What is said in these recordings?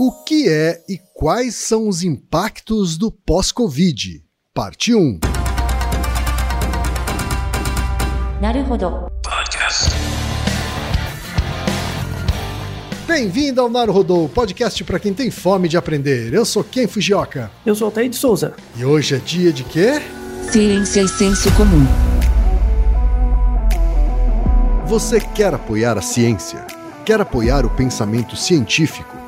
O que é e quais são os impactos do pós-Covid? Parte 1. Bem-vindo ao Naruhodô, podcast para quem tem fome de aprender. Eu sou Ken Fujioka. Eu sou Altair de Souza. E hoje é dia de quê? Ciência e senso comum. Você quer apoiar a ciência? Quer apoiar o pensamento científico?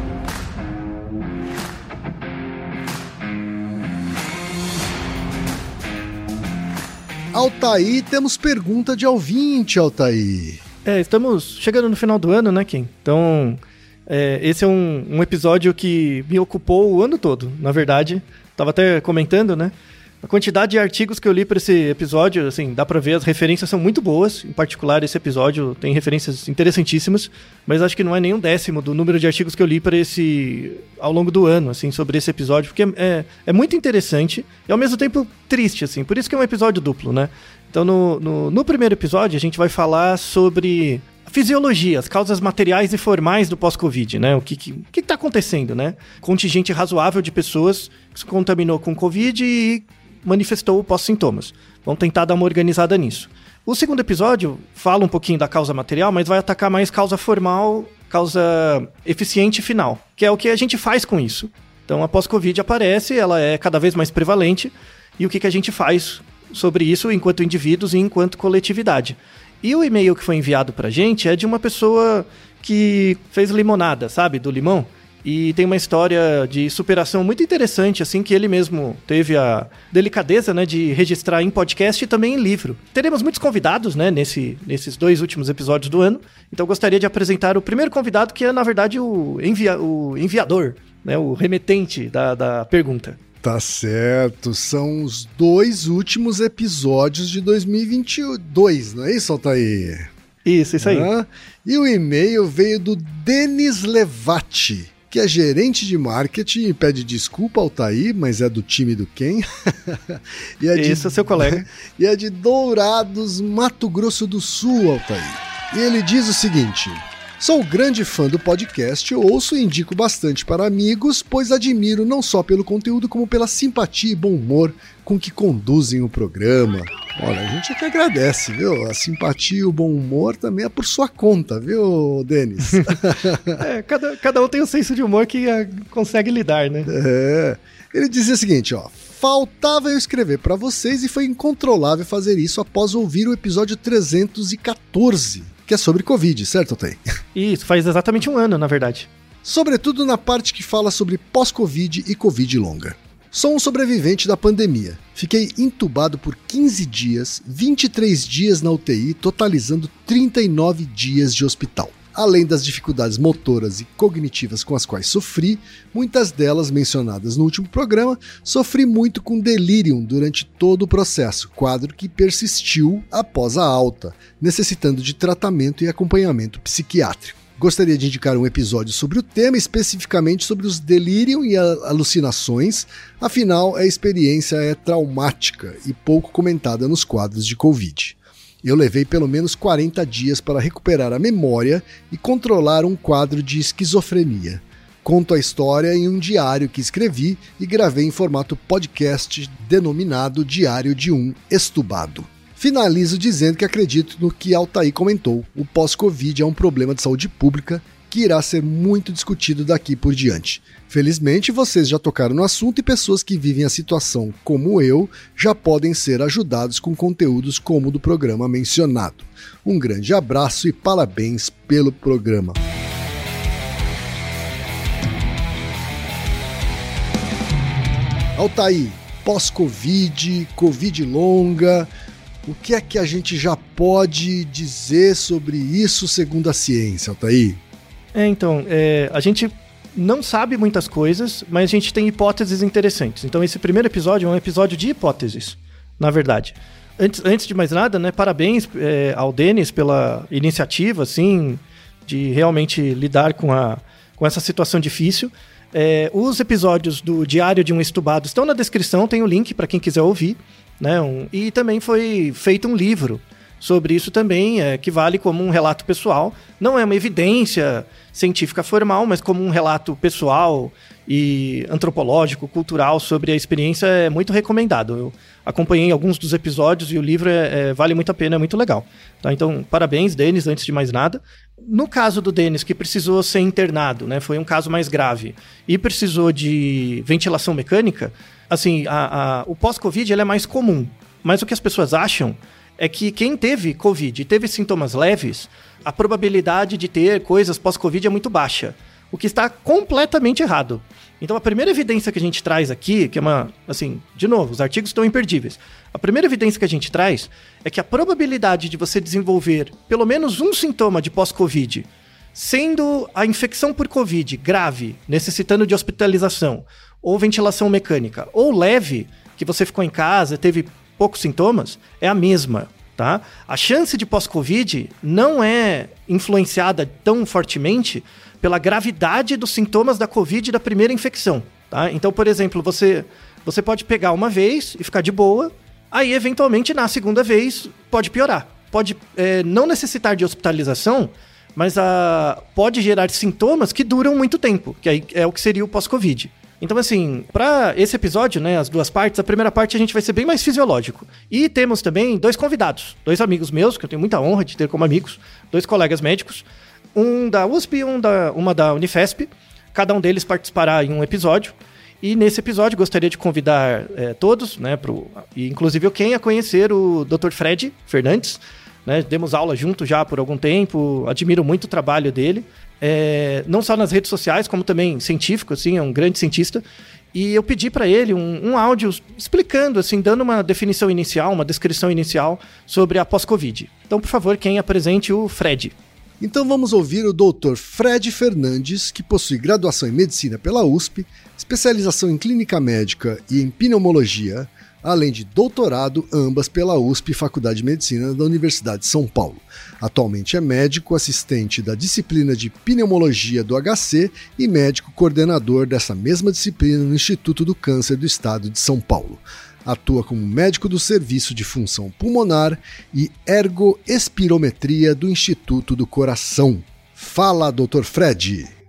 Altaí, temos pergunta de ouvinte, Altaí. É, estamos chegando no final do ano, né, Kim? Então, é, esse é um, um, episódio que me ocupou o ano todo, na verdade. Tava até comentando, né? A quantidade de artigos que eu li para esse episódio, assim, dá para ver, as referências são muito boas. Em particular, esse episódio tem referências interessantíssimas, mas acho que não é nem um décimo do número de artigos que eu li para esse ao longo do ano, assim, sobre esse episódio, porque é, é muito interessante e ao mesmo tempo triste, assim. Por isso que é um episódio duplo, né? Então, no, no, no primeiro episódio, a gente vai falar sobre fisiologia, as causas materiais e formais do pós-Covid, né? O que que, que, tá acontecendo, né? Contingente razoável de pessoas que se contaminou com Covid e manifestou pós-sintomas. Vamos tentar dar uma organizada nisso. O segundo episódio fala um pouquinho da causa material, mas vai atacar mais causa formal, causa eficiente final, que é o que a gente faz com isso. Então, a pós-Covid aparece, ela é cada vez mais prevalente, e o que, que a gente faz sobre isso enquanto indivíduos e enquanto coletividade. E o e-mail que foi enviado pra gente é de uma pessoa que fez limonada, sabe, do limão. E tem uma história de superação muito interessante, assim, que ele mesmo teve a delicadeza, né, de registrar em podcast e também em livro. Teremos muitos convidados, né, nesse, nesses dois últimos episódios do ano. Então gostaria de apresentar o primeiro convidado, que é, na verdade, o, envia, o enviador, né, o remetente da, da pergunta. Tá certo, são os dois últimos episódios de 2022, não é isso, Altair? Isso, isso aí. Ah, e o e-mail veio do Denis Levati que é gerente de marketing e pede desculpa ao Taí, mas é do time do Ken. e é Isso, de, seu colega. e é de Dourados, Mato Grosso do Sul, Altair. E ele diz o seguinte: Sou grande fã do podcast, ouço e indico bastante para amigos, pois admiro não só pelo conteúdo, como pela simpatia e bom humor com que conduzem o programa. Olha, a gente é que agradece, viu? A simpatia e o bom humor também é por sua conta, viu, Denis? é, cada, cada um tem um senso de humor que uh, consegue lidar, né? É. Ele dizia o seguinte, ó. Faltava eu escrever para vocês e foi incontrolável fazer isso após ouvir o episódio 314 que é sobre Covid, certo, Tem? Isso, faz exatamente um ano, na verdade. Sobretudo na parte que fala sobre pós-Covid e Covid longa. Sou um sobrevivente da pandemia. Fiquei entubado por 15 dias, 23 dias na UTI, totalizando 39 dias de hospital. Além das dificuldades motoras e cognitivas com as quais sofri, muitas delas mencionadas no último programa, sofri muito com delirium durante todo o processo, quadro que persistiu após a alta, necessitando de tratamento e acompanhamento psiquiátrico. Gostaria de indicar um episódio sobre o tema, especificamente sobre os delírios e alucinações, afinal, a experiência é traumática e pouco comentada nos quadros de Covid. Eu levei pelo menos 40 dias para recuperar a memória e controlar um quadro de esquizofrenia. Conto a história em um diário que escrevi e gravei em formato podcast denominado Diário de um Estubado. Finalizo dizendo que acredito no que Altair comentou: o pós-Covid é um problema de saúde pública que irá ser muito discutido daqui por diante. Felizmente, vocês já tocaram no assunto e pessoas que vivem a situação como eu já podem ser ajudados com conteúdos como o do programa mencionado. Um grande abraço e parabéns pelo programa. Altair, pós-Covid, Covid longa, o que é que a gente já pode dizer sobre isso segundo a ciência, Altair? É, então, é, a gente não sabe muitas coisas, mas a gente tem hipóteses interessantes. Então, esse primeiro episódio é um episódio de hipóteses, na verdade. Antes, antes de mais nada, né, parabéns é, ao Denis pela iniciativa, assim, de realmente lidar com, a, com essa situação difícil. É, os episódios do Diário de um Estubado estão na descrição, tem o link para quem quiser ouvir. Né? Um, e também foi feito um livro sobre isso também, é, que vale como um relato pessoal. Não é uma evidência científica formal, mas como um relato pessoal e antropológico, cultural sobre a experiência é muito recomendado. Eu acompanhei alguns dos episódios e o livro é, é, vale muito a pena, é muito legal. Tá? Então, parabéns, Denis, antes de mais nada. No caso do Denis, que precisou ser internado, né, foi um caso mais grave, e precisou de ventilação mecânica, assim, a, a, o pós-Covid é mais comum. Mas o que as pessoas acham é que quem teve Covid e teve sintomas leves, a probabilidade de ter coisas pós-Covid é muito baixa. O que está completamente errado. Então a primeira evidência que a gente traz aqui, que é uma, assim, de novo, os artigos estão imperdíveis. A primeira evidência que a gente traz é que a probabilidade de você desenvolver pelo menos um sintoma de pós-Covid, sendo a infecção por Covid grave, necessitando de hospitalização, ou ventilação mecânica, ou leve, que você ficou em casa, teve poucos sintomas, é a mesma. Tá? A chance de pós-Covid não é influenciada tão fortemente pela gravidade dos sintomas da Covid da primeira infecção. Tá? Então, por exemplo, você, você pode pegar uma vez e ficar de boa, aí eventualmente na segunda vez pode piorar. Pode é, não necessitar de hospitalização, mas a, pode gerar sintomas que duram muito tempo, que aí é o que seria o pós-Covid. Então, assim, para esse episódio, né, as duas partes, a primeira parte a gente vai ser bem mais fisiológico. E temos também dois convidados, dois amigos meus, que eu tenho muita honra de ter como amigos, dois colegas médicos, um da USP e um da, uma da Unifesp. Cada um deles participará em um episódio. E nesse episódio gostaria de convidar é, todos, né, pro, inclusive eu quem a conhecer o Dr. Fred Fernandes. Né, demos aula junto já por algum tempo, admiro muito o trabalho dele é, não só nas redes sociais, como também científico, assim, é um grande cientista. E eu pedi para ele um, um, áudio explicando, assim, dando uma definição inicial, uma descrição inicial sobre a pós-Covid. Então, por favor, quem apresente o Fred. Então vamos ouvir o Dr. Fred Fernandes, que possui graduação em medicina pela USP, especialização em clínica médica e em pneumologia, além de doutorado, ambas pela USP Faculdade de Medicina da Universidade de São Paulo. Atualmente é médico assistente da disciplina de pneumologia do HC e médico coordenador dessa mesma disciplina no Instituto do Câncer do Estado de São Paulo. Atua como médico do Serviço de Função Pulmonar e Ergoespirometria do Instituto do Coração. Fala, Dr. Fred!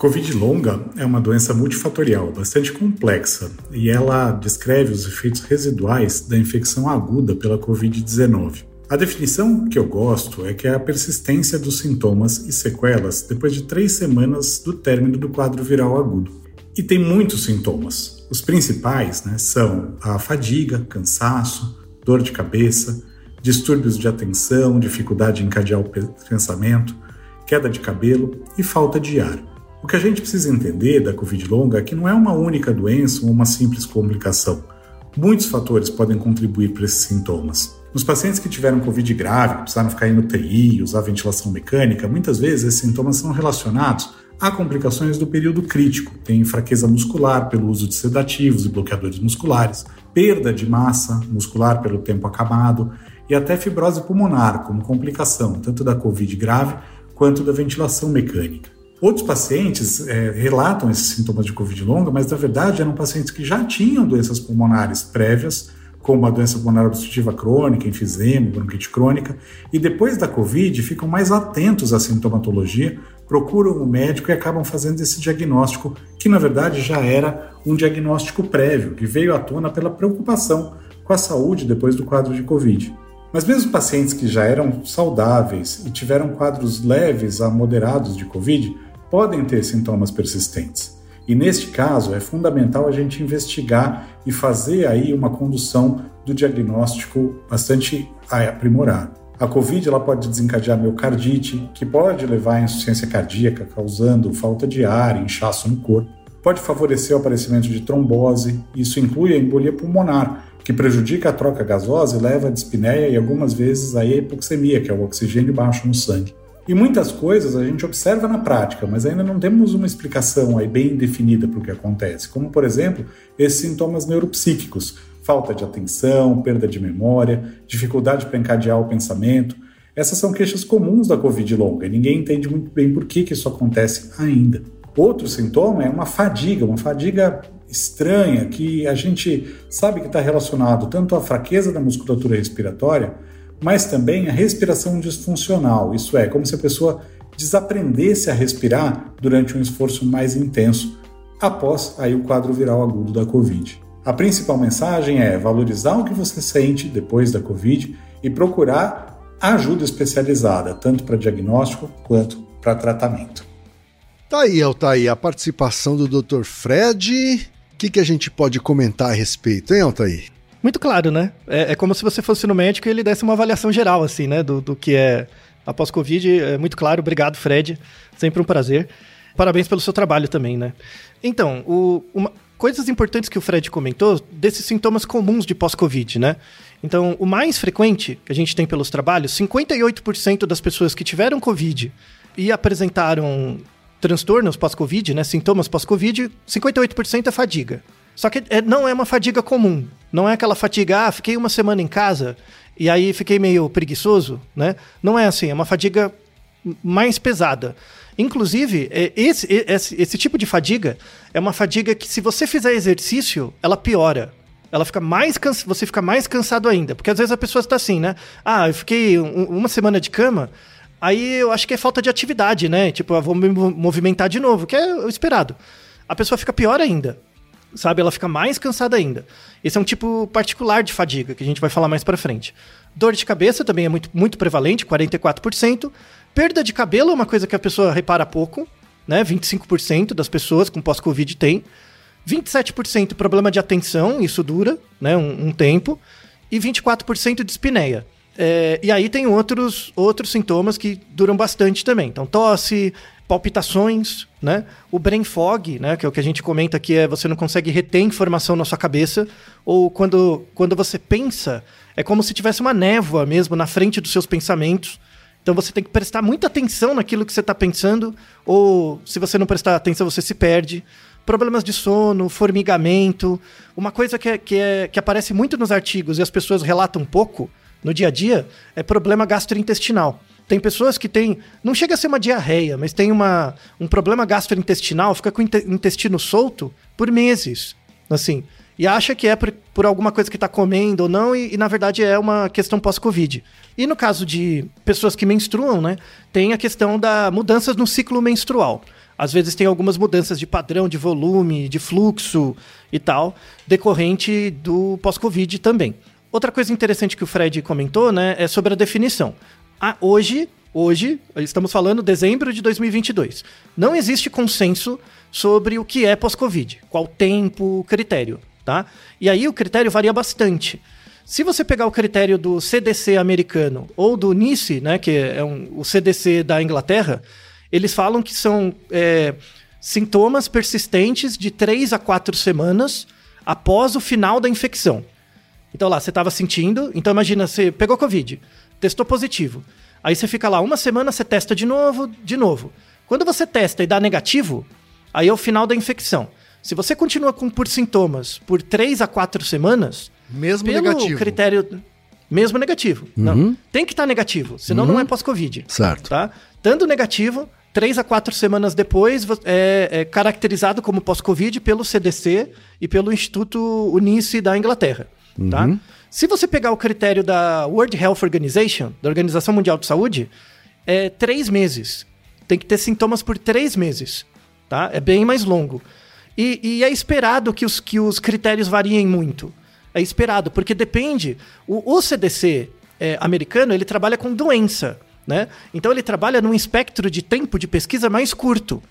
Covid longa é uma doença multifatorial, bastante complexa, e ela descreve os efeitos residuais da infecção aguda pela Covid-19. A definição que eu gosto é que é a persistência dos sintomas e sequelas depois de três semanas do término do quadro viral agudo. E tem muitos sintomas. Os principais né, são a fadiga, cansaço, dor de cabeça, distúrbios de atenção, dificuldade em encadear o pensamento, queda de cabelo e falta de ar. O que a gente precisa entender da Covid longa é que não é uma única doença ou uma simples complicação. Muitos fatores podem contribuir para esses sintomas. Nos pacientes que tiveram Covid grave, precisaram ficar em UTI, usar ventilação mecânica, muitas vezes esses sintomas são relacionados a complicações do período crítico. Tem fraqueza muscular pelo uso de sedativos e bloqueadores musculares, perda de massa muscular pelo tempo acabado e até fibrose pulmonar como complicação tanto da Covid grave quanto da ventilação mecânica. Outros pacientes é, relatam esses sintomas de Covid longa, mas na verdade eram pacientes que já tinham doenças pulmonares prévias, como a doença pulmonar obstrutiva crônica, enfisema, bronquite crônica, e depois da Covid ficam mais atentos à sintomatologia, procuram o médico e acabam fazendo esse diagnóstico, que na verdade já era um diagnóstico prévio, que veio à tona pela preocupação com a saúde depois do quadro de Covid. Mas mesmo pacientes que já eram saudáveis e tiveram quadros leves a moderados de Covid, podem ter sintomas persistentes. E neste caso é fundamental a gente investigar e fazer aí uma condução do diagnóstico bastante aprimorado. A COVID ela pode desencadear miocardite, que pode levar à insuficiência cardíaca, causando falta de ar inchaço no corpo. Pode favorecer o aparecimento de trombose, isso inclui a embolia pulmonar, que prejudica a troca gasosa e leva à dispneia e algumas vezes à hipoxemia, que é o oxigênio baixo no sangue. E muitas coisas a gente observa na prática, mas ainda não temos uma explicação aí bem definida para o que acontece, como por exemplo esses sintomas neuropsíquicos, falta de atenção, perda de memória, dificuldade para encadear o pensamento. Essas são queixas comuns da Covid longa e ninguém entende muito bem por que, que isso acontece ainda. Outro sintoma é uma fadiga, uma fadiga estranha que a gente sabe que está relacionado tanto à fraqueza da musculatura respiratória mas também a respiração disfuncional, isso é, como se a pessoa desaprendesse a respirar durante um esforço mais intenso, após aí o quadro viral agudo da Covid. A principal mensagem é valorizar o que você sente depois da Covid e procurar ajuda especializada, tanto para diagnóstico quanto para tratamento. Tá aí, Altair, a participação do Dr. Fred. O que, que a gente pode comentar a respeito, hein, Altair? Muito claro, né? É, é, como se você fosse no médico e ele desse uma avaliação geral, assim, né? Do, do que é após Covid. É muito claro. Obrigado, Fred. Sempre um prazer. Parabéns pelo seu trabalho também, né? Então, o, uma, coisas importantes que o Fred comentou desses sintomas comuns de pós-Covid, né? Então, o mais frequente que a gente tem pelos trabalhos, 58% das pessoas que tiveram Covid e apresentaram transtornos pós-Covid, né? Sintomas pós-Covid, 58% é fadiga. Só que é, não é uma fadiga comum. Não é aquela fatiga, ah, fiquei uma semana em casa e aí fiquei meio preguiçoso, né? Não é assim, é uma fadiga mais pesada. Inclusive, é, esse, esse, esse tipo de fadiga é uma fadiga que, se você fizer exercício, ela piora ela fica mais cansa... você fica mais cansado ainda. Porque às vezes a pessoa está assim, né? Ah, eu fiquei um, uma semana de cama, aí eu acho que é falta de atividade, né? Tipo, eu vou me movimentar de novo, que é o esperado. A pessoa fica pior ainda sabe? Ela fica mais cansada ainda. Esse é um tipo particular de fadiga, que a gente vai falar mais para frente. Dor de cabeça também é muito, muito prevalente, 44%. Perda de cabelo é uma coisa que a pessoa repara pouco, né? 25% das pessoas com pós-Covid tem. 27% problema de atenção, isso dura né? um, um tempo. E 24% de espineia. É, e aí tem outros, outros sintomas que duram bastante também. Então, tosse, palpitações, né? O brain fog, né, que é o que a gente comenta que é você não consegue reter informação na sua cabeça, ou quando, quando você pensa, é como se tivesse uma névoa mesmo na frente dos seus pensamentos. Então você tem que prestar muita atenção naquilo que você está pensando, ou se você não prestar atenção, você se perde. Problemas de sono, formigamento. Uma coisa que, é, que, é, que aparece muito nos artigos e as pessoas relatam pouco no dia a dia é problema gastrointestinal. Tem pessoas que têm. Não chega a ser uma diarreia, mas tem uma, um problema gastrointestinal, fica com o intestino solto por meses. Assim. E acha que é por, por alguma coisa que está comendo ou não, e, e, na verdade é uma questão pós-Covid. E no caso de pessoas que menstruam, né, tem a questão da mudanças no ciclo menstrual. Às vezes tem algumas mudanças de padrão, de volume, de fluxo e tal, decorrente do pós-Covid também. Outra coisa interessante que o Fred comentou, né, é sobre a definição ah, hoje, hoje, estamos falando dezembro de 2022, não existe consenso sobre o que é pós-Covid, qual tempo, critério, tá? E aí o critério varia bastante. Se você pegar o critério do CDC americano ou do NICE, né, que é um, o CDC da Inglaterra, eles falam que são é, sintomas persistentes de 3 a 4 semanas após o final da infecção. Então lá, você estava sentindo, então imagina, você pegou Covid, testou positivo. Aí você fica lá uma semana, você testa de novo, de novo. Quando você testa e dá negativo, aí é o final da infecção. Se você continua com por sintomas por 3 a 4 semanas, Mesmo pelo negativo. critério mesmo negativo. Não, tem que estar negativo, senão não é pós-covid. Certo. Tá? Estando negativo, três a quatro semanas depois, é, é caracterizado como pós-Covid pelo CDC e pelo Instituto Unice da Inglaterra. Tá? Se você pegar o critério da World Health Organization, da Organização Mundial de Saúde, é três meses. Tem que ter sintomas por três meses. Tá? É bem mais longo. E, e é esperado que os, que os critérios variem muito. É esperado, porque depende. O, o CDC é, americano ele trabalha com doença. Né? Então ele trabalha num espectro de tempo de pesquisa mais curto.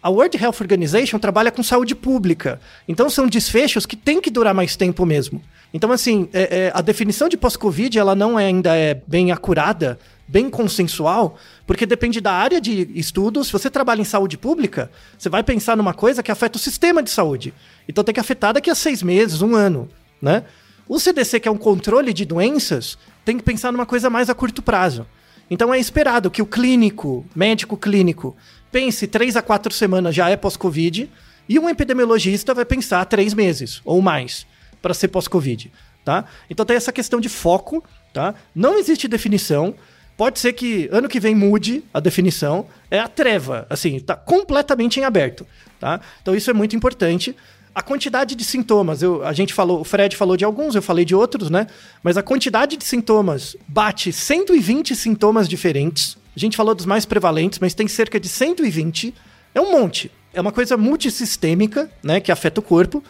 A World Health Organization trabalha com saúde pública. Então são desfechos que têm que durar mais tempo mesmo. Então, assim, é- é, a definição de pós-Covid ela não é- ainda é bem acurada, bem consensual, porque depende da área de estudo. Se você trabalha em saúde pública, você vai pensar numa coisa que afeta o sistema de saúde. Então tem que afetar daqui a seis meses, um ano, né? O CDC, que é um controle de doenças, tem que pensar numa coisa mais a curto prazo. Então é esperado que o clínico, médico clínico, pense três a quatro semanas já é pós-Covid, e um epidemiologista vai pensar três meses ou mais para ser pós-Covid, tá? Então tem essa questão de foco, tá? Não existe definição. Pode ser que ano que vem mude a definição. É a treva, assim, tá completamente em aberto, tá? Então isso é muito importante. A quantidade de sintomas, eu, a gente falou, o Fred falou de alguns, eu falei de outros, né? Mas a quantidade de sintomas bate 120 sintomas diferentes. A gente falou dos mais prevalentes, mas tem cerca de 120. É um monte. É uma coisa multissistêmica, né? Que afeta o corpo.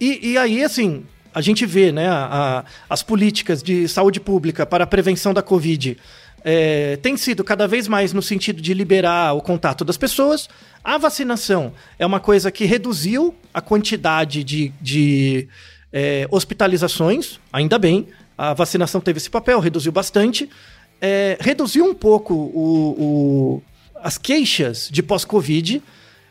E, e aí, assim, a gente vê, né? a- as políticas de saúde pública para a prevenção da Covid é, tem sido cada vez mais no sentido de liberar o contato das pessoas. A vacinação é uma coisa que reduziu a quantidade de, de é, hospitalizações, ainda bem. A vacinação teve esse papel, reduziu bastante. É, reduziu um pouco o- o- as queixas de pós-Covid,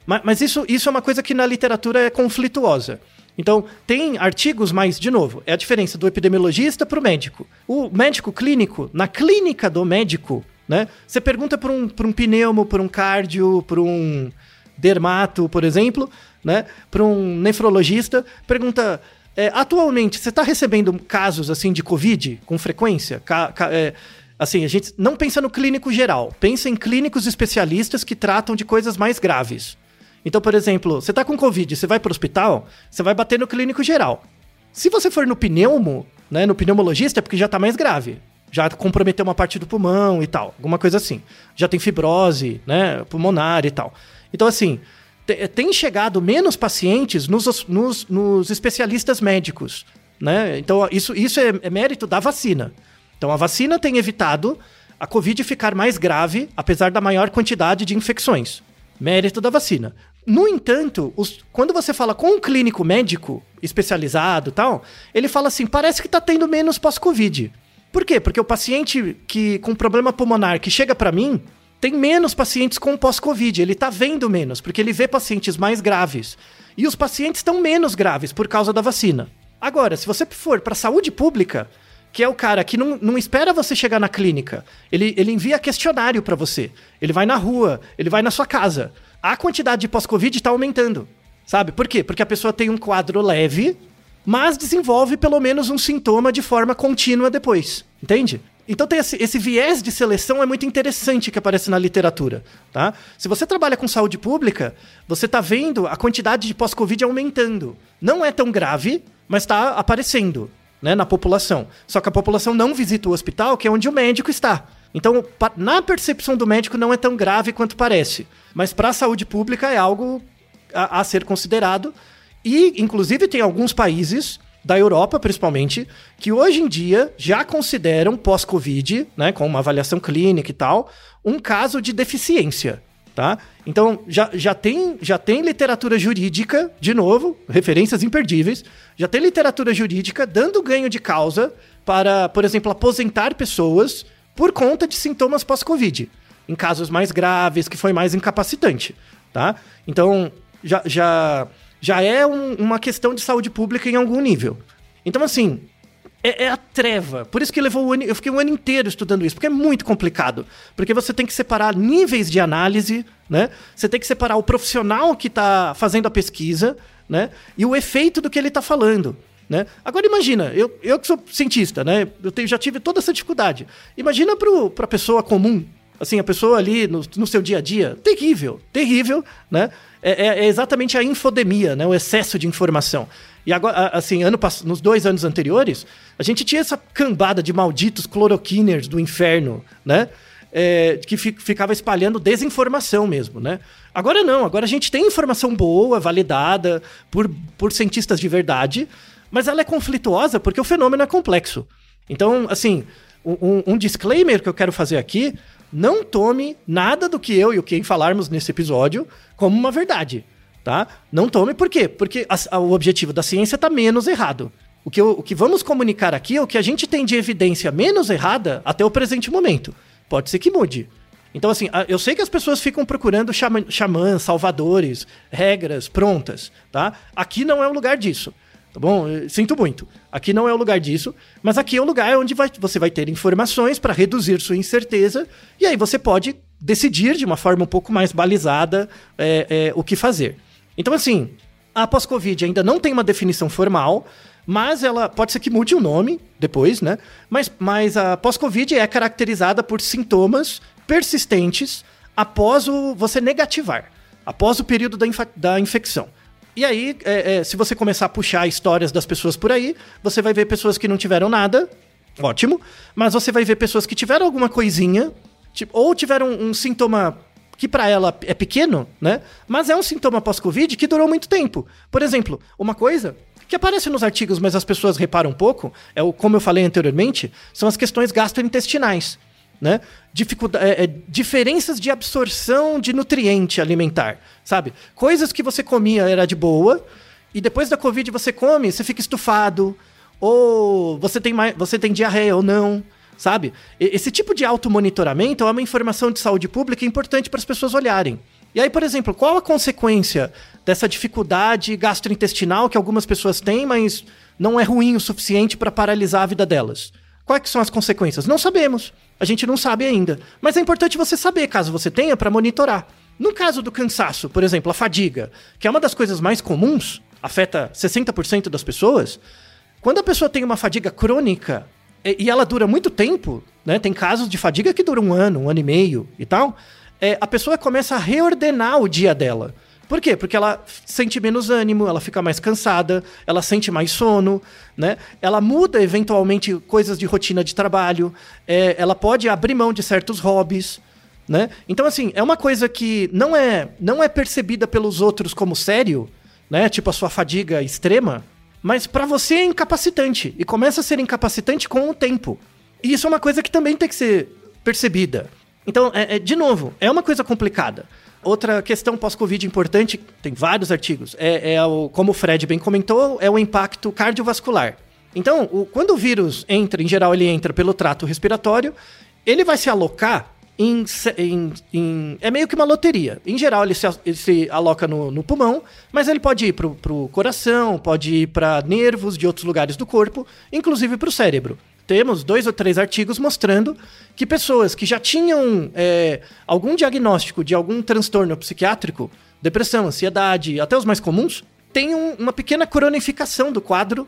ma- mas, isso, isso é uma coisa que na literatura é conflituosa. Então, tem artigos, mas, de novo, é a diferença do epidemiologista para o médico. O médico clínico, na clínica do médico, né? Você pergunta para um, um pneumo, para um cardio, para um dermato, por exemplo, né? Para um nefrologista, pergunta. é, atualmente, você está recebendo casos assim de Covid com frequência? Ca- ca- é, assim, a gente não pensa no clínico geral, pensa em clínicos especialistas que tratam de coisas mais graves. Então, por exemplo, você tá com Covid, você vai pro hospital, você vai bater no clínico geral. Se você for no pneumo, né, no pneumologista, é porque já tá mais grave. Já comprometeu uma parte do pulmão e tal, alguma coisa assim. Já tem fibrose, né, pulmonar e tal. Então, assim, te- tem chegado menos pacientes nos, os- nos- nos especialistas médicos, né? Então, isso, isso é, é mérito da vacina. Então, a vacina tem evitado a Covid ficar mais grave, apesar da maior quantidade de infecções. Mérito da vacina. No entanto, os- quando você fala com um clínico médico especializado tal, ele fala assim: parece que tá tendo menos pós-Covid. Por quê? Porque o paciente que com problema pulmonar que chega para mim tem menos pacientes com pós-Covid. Ele tá vendo menos, porque ele vê pacientes mais graves. E os pacientes estão menos graves por causa da vacina. Agora, se você for para saúde pública, que é o cara que não, não espera você chegar na clínica. Ele, ele envia questionário para você. Ele vai na rua, ele vai na sua casa. A quantidade de pós-Covid está aumentando. Sabe? Por quê? Porque a pessoa tem um quadro leve, mas desenvolve pelo menos um sintoma de forma contínua depois. Entende? Então tem esse, esse viés de seleção é muito interessante que aparece na literatura, tá? Se você trabalha com saúde pública, você está vendo a quantidade de pós-Covid aumentando. Não é tão grave, mas está aparecendo né, na população. Só que a população não visita o hospital, que é onde o médico está. Então, na percepção do médico, não é tão grave quanto parece. Mas para a saúde pública é algo a, a ser considerado. E, inclusive, tem alguns países, da Europa principalmente, que hoje em dia já consideram pós-Covid, né, com uma avaliação clínica e tal, um caso de deficiência. Tá? Então, já, já, tem, já tem literatura jurídica, de novo, referências imperdíveis, já tem literatura jurídica dando ganho de causa para, por exemplo, aposentar pessoas por conta de sintomas pós-Covid, em casos mais graves, que foi mais incapacitante. tá? Então, já, já, já é um, uma questão de saúde pública em algum nível. Então, assim, é, é, a treva. Por isso que levou ano, eu fiquei um ano inteiro estudando isso, porque é muito complicado. Porque você tem que separar níveis de análise, né? Você tem que separar o profissional que está fazendo a pesquisa, né? E o efeito do que ele está falando. Né? Agora imagina, eu, eu que sou cientista, né? Eu tenho, já tive toda essa dificuldade. Imagina para a pessoa comum, assim, a pessoa ali no, no, seu dia a dia, terrível, terrível, né? É, é, é, exatamente a infodemia, né? O excesso de informação. E agora, assim, ano, nos dois anos anteriores, a gente tinha essa cambada de malditos cloroquiners do inferno, né? É, que fi, ficava espalhando desinformação mesmo, né? Agora não, agora a gente tem informação boa, validada por, por cientistas de verdade, mas ela é conflituosa porque o fenômeno é complexo. Então, assim, um, um disclaimer que eu quero fazer aqui: não tome nada do que eu e o Ken falarmos nesse episódio como uma verdade tá? Não tome por quê? Porque a, a, o objetivo da ciência está menos errado. O que, eu, o que vamos comunicar aqui é o que a gente tem de evidência menos errada até o presente momento. Pode ser que mude. Então, assim, eu sei que as pessoas ficam procurando xamã, xamãs, salvadores, regras prontas, tá? Aqui não é o lugar disso, tá bom? Sinto muito. Aqui não é o lugar disso, mas aqui é o lugar onde vai, você vai ter informações para reduzir sua incerteza e aí você pode decidir de uma forma um pouco mais balizada é, é, o que fazer. Então, assim, a pós-Covid ainda não tem uma definição formal, mas ela pode ser que mude o nome depois, né? Mas, mas a pós-Covid é caracterizada por sintomas persistentes após o você negativar, após o período da, da infecção. E aí, é, é, se você começar a puxar histórias das pessoas por aí, você vai ver pessoas que não tiveram nada, ótimo, mas você vai ver pessoas que tiveram alguma coisinha, tipo, ou tiveram um, sintoma que para ela é pequeno, né? Mas é um sintoma pós-Covid que durou muito tempo. Por exemplo, uma coisa que aparece nos artigos, mas as pessoas reparam um pouco, é o, como eu falei anteriormente, são as questões gastrointestinais. Né? É, é, diferenças de absorção de nutriente alimentar, sabe? Coisas que você comia era de boa, e depois da Covid você come, você fica estufado, ou você tem, mais, você tem diarreia ou não, sabe? Esse tipo de automonitoramento é uma informação de saúde pública importante para as pessoas olharem. E aí, por exemplo, qual a consequência dessa dificuldade gastrointestinal que algumas pessoas têm, mas não é ruim o suficiente para paralisar a vida delas? Quais são as consequências? Não sabemos. A gente não sabe ainda. Mas é importante você saber, caso você tenha, para monitorar. No caso do cansaço, por exemplo, a fadiga, que é uma das coisas mais comuns, afeta 60% das pessoas, quando a pessoa tem uma fadiga crônica, e ela dura muito tempo, né? Tem casos de fadiga que duram um ano, um ano e meio e tal. É, a pessoa começa a reordenar o dia dela. Por quê? Porque ela sente menos ânimo, ela fica mais cansada, ela sente mais sono, né? Ela muda eventualmente coisas de rotina de trabalho, é, ela pode abrir mão de certos hobbies, né? Então assim é uma coisa que não é não é percebida pelos outros como sério, né? Tipo a sua fadiga extrema, mas para você é incapacitante e começa a ser incapacitante com o tempo. E isso é uma coisa que também tem que ser percebida. Então, é, é, de novo, é uma coisa complicada. Outra questão pós-Covid importante, tem vários artigos, é, é o, como o Fred bem comentou, é o impacto cardiovascular. Então, o, quando o vírus entra, em geral ele entra pelo trato respiratório, ele vai se alocar em, em, em, é meio que uma loteria. Em geral, ele se, ele se aloca no, no, pulmão, mas ele pode ir para o coração, pode ir para nervos de outros lugares do corpo, inclusive para o cérebro. Temos dois ou três artigos mostrando que pessoas que já tinham é, algum diagnóstico de algum transtorno psiquiátrico, depressão, ansiedade, até os mais comuns, têm um, uma pequena cronificação do quadro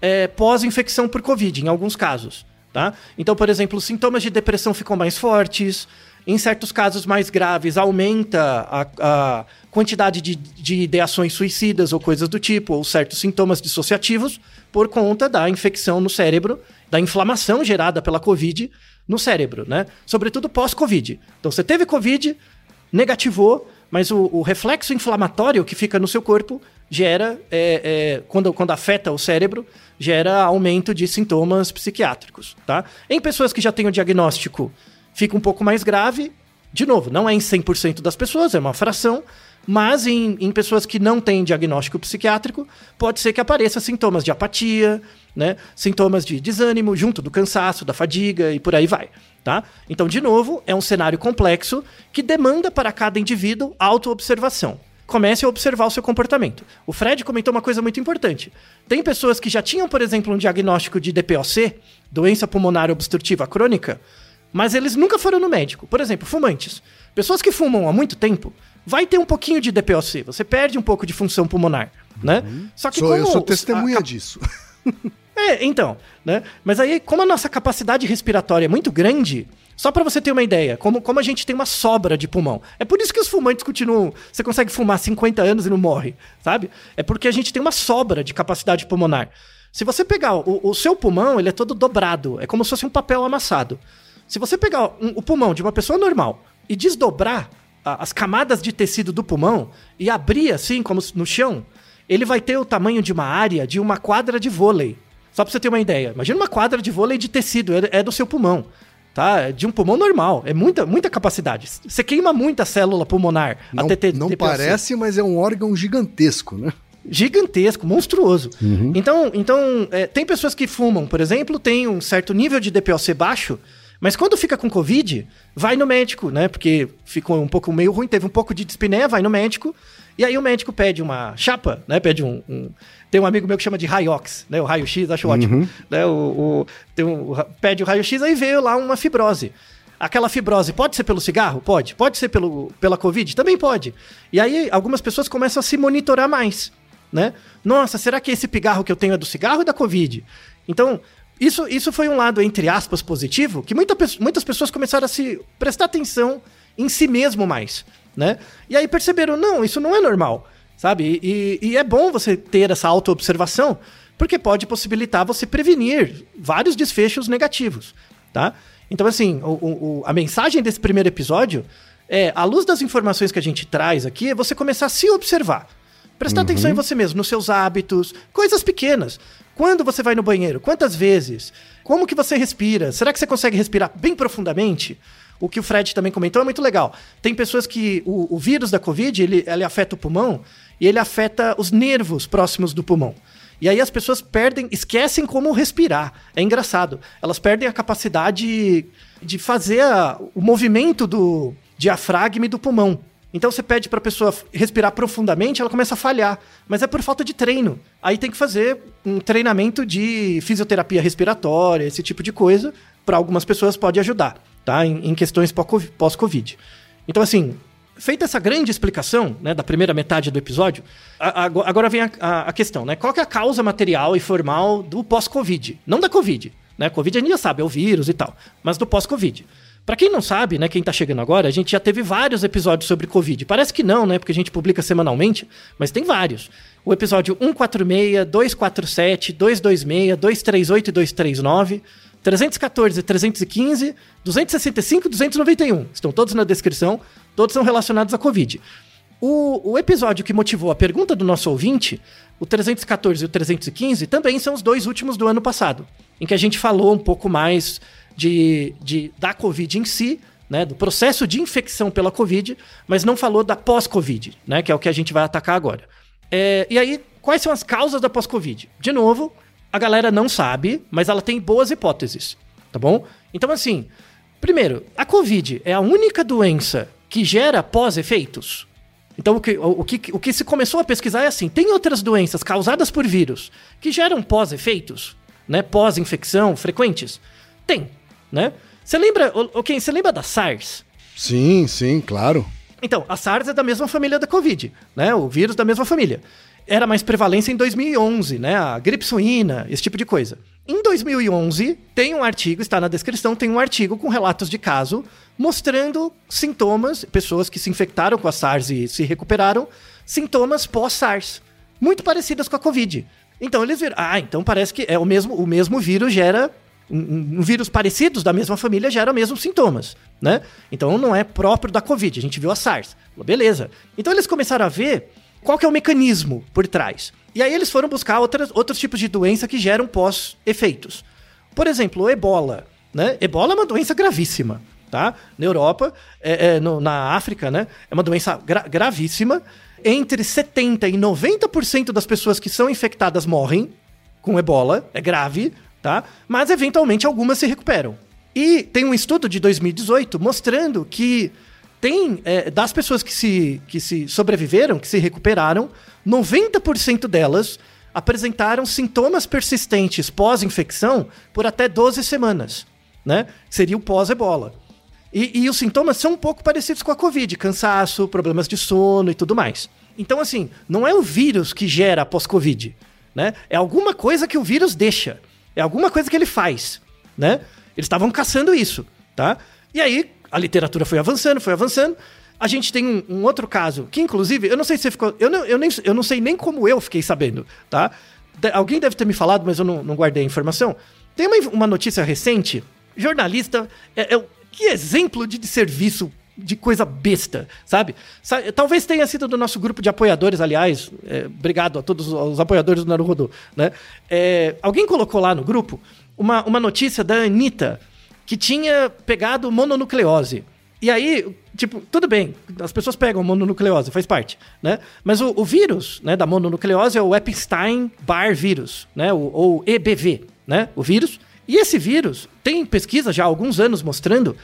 é, pós-infecção por Covid, em alguns casos. Tá? Então, por exemplo, sintomas de depressão ficam mais fortes, em certos casos mais graves, aumenta a, a quantidade de, de, ideações suicidas ou coisas do tipo, ou certos sintomas dissociativos, por conta da infecção no cérebro, da inflamação gerada pela Covid no cérebro, né? Sobretudo pós-Covid. Então, você teve Covid, negativou, mas o, o, reflexo inflamatório que fica no seu corpo gera, é, é, quando, quando afeta o cérebro, gera aumento de sintomas psiquiátricos, tá? Em pessoas que já têm o diagnóstico, fica um pouco mais grave, De novo, não é em 100% das pessoas, é uma fração, mas em, em, pessoas que não têm diagnóstico psiquiátrico, pode ser que apareça sintomas de apatia, né? Sintomas de desânimo, junto do cansaço, da fadiga e por aí vai. Tá? Então, de novo, é um cenário complexo que demanda para cada indivíduo autoobservação. Comece a observar o seu comportamento. O Fred comentou uma coisa muito importante. Tem pessoas que já tinham, por exemplo, um diagnóstico de DPOC, doença pulmonar obstrutiva crônica, mas eles nunca foram no médico. Por exemplo, fumantes. Pessoas que fumam há muito tempo, vai ter um pouquinho de DPOC. Você perde um pouco de função pulmonar, né? Uhum. Só que sou, como eu sou testemunha a, disso. É, então, né? Mas aí, como a nossa capacidade respiratória é muito grande, só para você ter uma ideia, como, como a gente tem uma sobra de pulmão. É por isso que os fumantes continuam. Você consegue fumar 50 anos e não morre, sabe? É porque a gente tem uma sobra de capacidade pulmonar. Se você pegar o, o seu pulmão, ele é todo dobrado. É como se fosse um papel amassado. Se você pegar um, o pulmão de uma pessoa normal e desdobrar a, as camadas de tecido do pulmão e abrir assim, como no chão, ele vai ter o tamanho de uma área de uma quadra de vôlei. Só pra você ter uma ideia. Imagina uma quadra de vôlei de tecido, é, é do seu pulmão. Tá? É de um pulmão normal. É muita, muita capacidade. Você queima muita célula pulmonar não, até ter. Não parece, mas é um órgão gigantesco, né? Gigantesco, monstruoso. Uhum. Então, então é, tem pessoas que fumam, por exemplo, tem um certo nível de DPOC baixo, mas quando fica com Covid, vai no médico, né? Porque ficou um pouco meio ruim, teve um pouco de dispneia, vai no médico. E aí o médico pede uma chapa, né? Pede um, um tem um amigo meu que chama de raio-x, né? O raio-x, acho ótimo. Uhum. Né? O, o, um, pede o raio-x, aí veio lá uma fibrose. Aquela fibrose pode ser pelo cigarro? Pode. Pode ser pelo, pela Covid? Também pode. E aí algumas pessoas começam a se monitorar mais, né? Nossa, será que esse pigarro que eu tenho é do cigarro ou da Covid? Então, isso, isso foi um lado, entre aspas, positivo, que muita, muitas pessoas começaram a se prestar atenção em si mesmo mais, né? E aí perceberam, não, isso não é normal sabe? E, e é bom você ter essa auto-observação, porque pode possibilitar você prevenir vários desfechos negativos, tá? Então, assim, o, o, a mensagem desse primeiro episódio é, à luz das informações que a gente traz aqui, é você começar a se observar. Prestar uhum. atenção em você mesmo, nos seus hábitos, coisas pequenas. Quando você vai no banheiro? Quantas vezes? Como que você respira? Será que você consegue respirar bem profundamente? O que o Fred também comentou é muito legal. Tem pessoas que o, o vírus da Covid, ele, ele afeta o pulmão e ele afeta os nervos próximos do pulmão. E aí as pessoas perdem, esquecem como respirar. É engraçado. Elas perdem a capacidade de fazer a, o movimento do diafragma e do pulmão. Então você pede para a pessoa respirar profundamente, ela começa a falhar, mas é por falta de treino. Aí tem que fazer um treinamento de fisioterapia respiratória, esse tipo de coisa, para algumas pessoas pode ajudar, tá? Em, em questões pós-Covid. Então assim, feita essa grande explicação, né, da primeira metade do episódio, a, a, agora vem a, a, questão, né? Qual é a causa material e formal do pós-Covid? Não da Covid, né? Covid a gente já sabe, é o vírus e tal, mas do pós-Covid. Para quem não sabe, né, quem tá chegando agora, a gente já teve vários episódios sobre Covid. Parece que não, né, porque a gente publica semanalmente, mas tem vários. O episódio 146, 247, 226, 238 e 239, 314, 315, 265 e 291. Estão todos na descrição. Todos são relacionados à Covid. O, o, episódio que motivou a pergunta do nosso ouvinte, o 314 e o 315, também são os dois últimos do ano passado, em que a gente falou um pouco mais de, de da Covid em si, né, do processo de infecção pela Covid, mas não falou da pós-Covid, né, que é o que a gente vai atacar agora. É, e aí, quais são as causas da pós-Covid? De novo, a galera não sabe, mas ela tem boas hipóteses, tá bom? Então, assim, primeiro, a Covid é a única doença que gera pós-efeitos. Então, o que, o, que, o que se começou a pesquisar é assim: tem outras doenças causadas por vírus que geram pós-efeitos, né? Pós-infecção frequentes? Tem, né? Você lembra, ok, você lembra da SARS? Sim, sim, claro. Então, a SARS é da mesma família da Covid, né? O vírus da mesma família. Era mais prevalência em 2011, né? A gripe suína, esse tipo de coisa. Em 2011, tem um artigo, está na descrição, tem um artigo com relatos de caso mostrando sintomas, pessoas que se infectaram com a SARS e se recuperaram, sintomas pós-SARS, muito parecidas com a Covid. Então eles viram, ah, então parece que é o mesmo, o mesmo vírus gera um, um vírus parecidos da mesma família gera mesmos sintomas, né? Então não é próprio da Covid, a gente viu a SARS. Beleza. Então eles começaram a ver qual que é o mecanismo por trás. E aí eles foram buscar outras, outros tipos de doença que geram pós-efeitos. Por exemplo, o ebola. Né? Ebola é uma doença gravíssima. tá? Na Europa, é, é, no, na África, né? É uma doença gra gravíssima. Entre 70% e 90% das pessoas que são infectadas morrem com ebola, é grave, tá? Mas eventualmente algumas se recuperam. E tem um estudo de 2018 mostrando que tem é, das pessoas que se, que se sobreviveram, que se recuperaram, 90% delas apresentaram sintomas persistentes pós-infecção por até 12 semanas, né? Seria o pós-ebola. E, e, os sintomas são um pouco parecidos com a Covid: cansaço, problemas de sono e tudo mais. Então, assim, não é o vírus que gera pós-Covid, né? É alguma coisa que o vírus deixa. É alguma coisa que ele faz, né? Eles estavam caçando isso, tá? E aí, a literatura foi avançando, foi avançando. A gente tem um, um, outro caso, que inclusive, eu não sei se você ficou. Eu não, eu, nem, eu não sei nem como eu fiquei sabendo, tá? De, alguém deve ter me falado, mas eu não, não guardei a informação. Tem uma, uma notícia recente, jornalista. É, é, que exemplo de, de serviço de coisa besta, sabe? Talvez tenha sido do nosso grupo de apoiadores, aliás, é, obrigado a todos os apoiadores do Naruhodo, né? É, alguém colocou lá no grupo uma, uma notícia da Anitta, que tinha pegado mononucleose. E aí, tipo, tudo bem, as pessoas pegam mononucleose, faz parte, né? Mas o, o vírus, né, da mononucleose é o Epstein-Barr vírus, né? O, ou EBV, né? O vírus. E esse vírus tem pesquisa já há alguns anos mostrando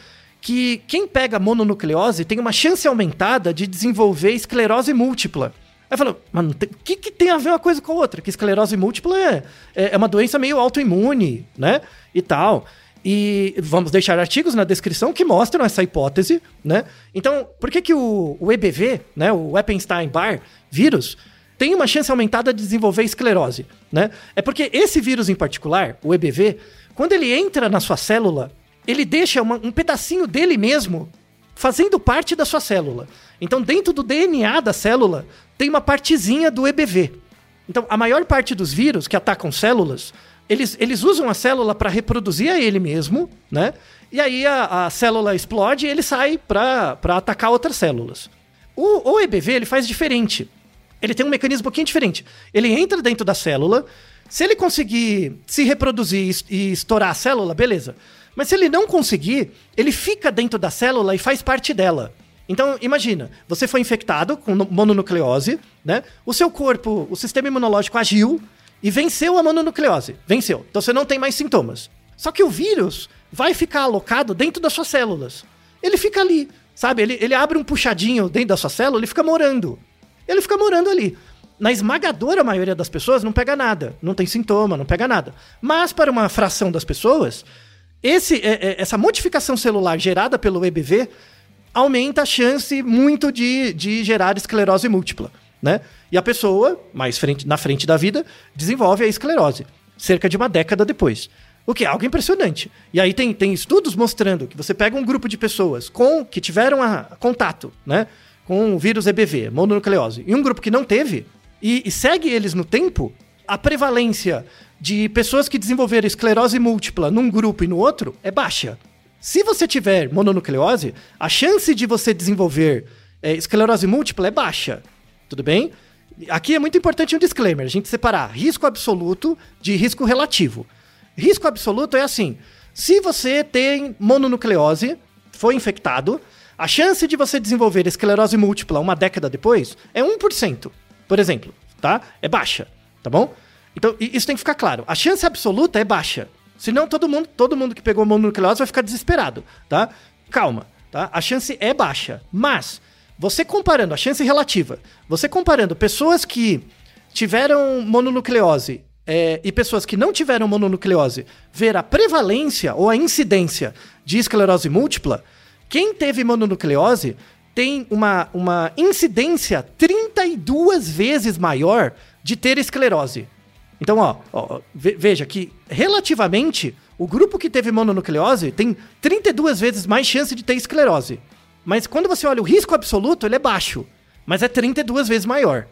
que quem pega mononucleose tem uma chance aumentada de desenvolver esclerose múltipla. Aí falou, mano, o que, que tem a ver uma coisa com a outra? Que esclerose múltipla é, é, é uma doença meio autoimune, né? E tal. E vamos deixar artigos na descrição que mostram essa hipótese, né? Então, por que, que o, o EBV, né, o Epstein-Barr vírus, tem uma chance aumentada de desenvolver esclerose, né? É porque esse vírus em particular, o EBV, quando ele entra na sua célula, ele deixa uma, um pedacinho dele mesmo fazendo parte da sua célula. Então, dentro do DNA da célula, tem uma partezinha do EBV. Então, a maior parte dos vírus que atacam células eles, eles usam a célula para reproduzir a ele mesmo, né? E aí a, a célula explode e ele sai para atacar outras células. O, o EBV ele faz diferente. Ele tem um mecanismo um pouquinho diferente. Ele entra dentro da célula. Se ele conseguir se reproduzir e estourar a célula, beleza. Mas se ele não conseguir, ele fica dentro da célula e faz parte dela. Então, imagina, você foi infectado com mononucleose, né? O seu corpo, o sistema imunológico agiu, e venceu a mononucleose. Venceu. Então você não tem mais sintomas. Só que o vírus vai ficar alocado dentro das suas células. Ele fica ali, sabe? Ele, ele abre um puxadinho dentro da sua célula, ele fica morando. Ele fica morando ali. Na esmagadora maioria das pessoas não pega nada, não tem sintoma, não pega nada. Mas para uma fração das pessoas, esse, é, é, essa modificação celular gerada pelo EBV aumenta a chance muito de, de gerar esclerose múltipla né? E a pessoa, mais frente, na frente da vida, desenvolve a esclerose, cerca de uma década depois. O que é algo impressionante. E aí tem, tem estudos mostrando que você pega um grupo de pessoas com que tiveram a, contato, né? Com o vírus EBV, mononucleose, e um grupo que não teve, e, e segue eles no tempo, a prevalência de pessoas que desenvolveram esclerose múltipla num grupo e no outro é baixa. Se você tiver mononucleose, a chance de você desenvolver é, esclerose múltipla é baixa. Tudo bem? Aqui é muito importante um disclaimer: a gente separar risco absoluto de risco relativo. Risco absoluto é assim: se você tem mononucleose, foi infectado, a chance de você desenvolver esclerose múltipla uma década depois é 1%, por exemplo, tá? É baixa, tá bom? Então, isso tem que ficar claro. A chance absoluta é baixa. Senão todo mundo, todo mundo que pegou mononucleose vai ficar desesperado, tá? Calma, tá? A chance é baixa, mas você comparando a chance relativa, você comparando pessoas que tiveram mononucleose é, e pessoas que não tiveram mononucleose, ver a prevalência ou a incidência de esclerose múltipla, quem teve mononucleose tem uma, uma incidência 32 vezes maior de ter esclerose. Então, ó, ó, veja que relativamente o grupo que teve mononucleose tem 32 vezes mais chance de ter esclerose. Mas quando você olha o risco absoluto, ele é baixo. Mas é 32 vezes maior.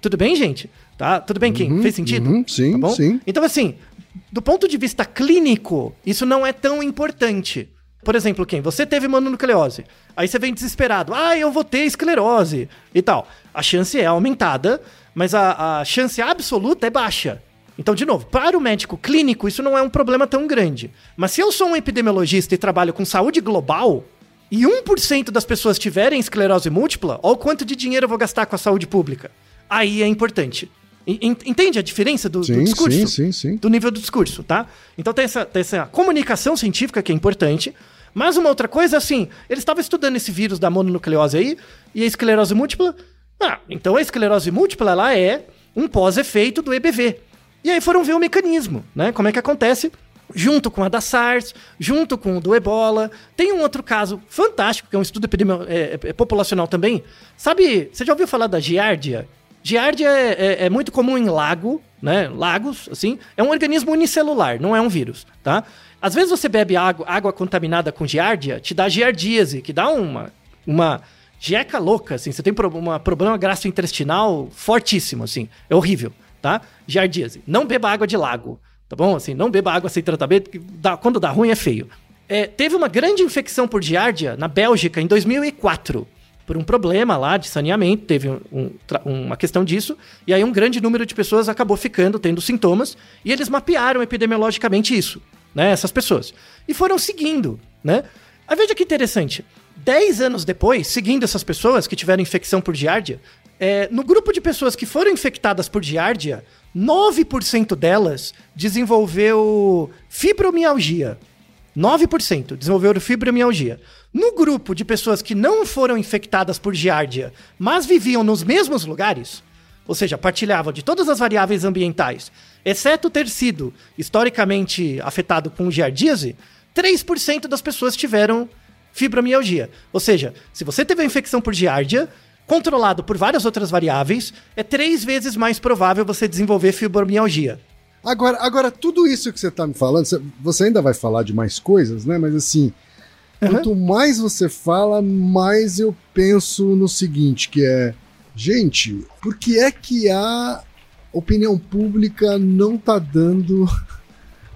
Tudo bem, gente? Tá? Tudo bem, Kim? Uhum, Fez sentido? Uhum, sim, tá sim. Então, assim, do ponto de vista clínico, isso não é tão importante. Por exemplo, quem? Você teve mononucleose. Aí você vem desesperado. Ah, eu vou ter esclerose e tal. A chance é aumentada, mas a, a chance absoluta é baixa. Então, de novo, para o médico clínico, isso não é um problema tão grande. Mas se eu sou um epidemiologista e trabalho com saúde global, e 1% das pessoas tiverem esclerose múltipla, olha o quanto de dinheiro eu vou gastar com a saúde pública. Aí é importante. Entende a diferença do, sim, do discurso? Sim, sim, sim. Do nível do discurso, tá? Então tem essa, tem essa comunicação científica que é importante. Mas uma outra coisa, assim, eles estavam estudando esse vírus da mononucleose aí, e a esclerose múltipla. Ah, então a esclerose múltipla, ela é um pós-efeito do EBV. E aí foram ver o mecanismo, né? Como é que acontece junto com a da SARS, junto com o do Ebola. Tem um outro caso fantástico, que é um estudo é, é, populacional também. Sabe, você já ouviu falar da giardia? Giardia é, é, é, muito comum em lago, né? Lagos, assim. É um organismo unicelular, não é um vírus, tá? Às vezes você bebe água, água contaminada com giardia, te dá giardíase, que dá uma, uma jeca louca, assim. Você tem um problema gastrointestinal fortíssimo, assim. É horrível, tá? Giardíase. Não beba água de lago tá bom? Assim, não beba água sem tratamento, que dá, quando dá ruim é feio. É, teve uma grande infecção por giardia na Bélgica em 2004 por um problema lá de saneamento, teve um, uma questão disso, e aí um grande número de pessoas acabou ficando, tendo sintomas, e eles mapearam epidemiologicamente isso, né, essas pessoas. E foram seguindo, né? Aí veja que interessante, dez anos depois, seguindo essas pessoas que tiveram infecção por giardia, é, no grupo de pessoas que foram infectadas por giardia, 9% delas desenvolveu fibromialgia. 9% desenvolveram fibromialgia. No grupo de pessoas que não foram infectadas por giardia, mas viviam nos mesmos lugares, ou seja, partilhavam de todas as variáveis ambientais, exceto ter sido historicamente afetado com giardíase, 3% das pessoas tiveram fibromialgia. Ou seja, se você teve a infecção por giardia, controlado por várias outras variáveis, é três vezes mais provável você desenvolver fibromialgia. Agora, agora tudo isso que você está me falando, você ainda vai falar de mais coisas, né? Mas assim, uhum. quanto mais você fala, mais eu penso no seguinte, que é, gente, por que é que a opinião pública não está dando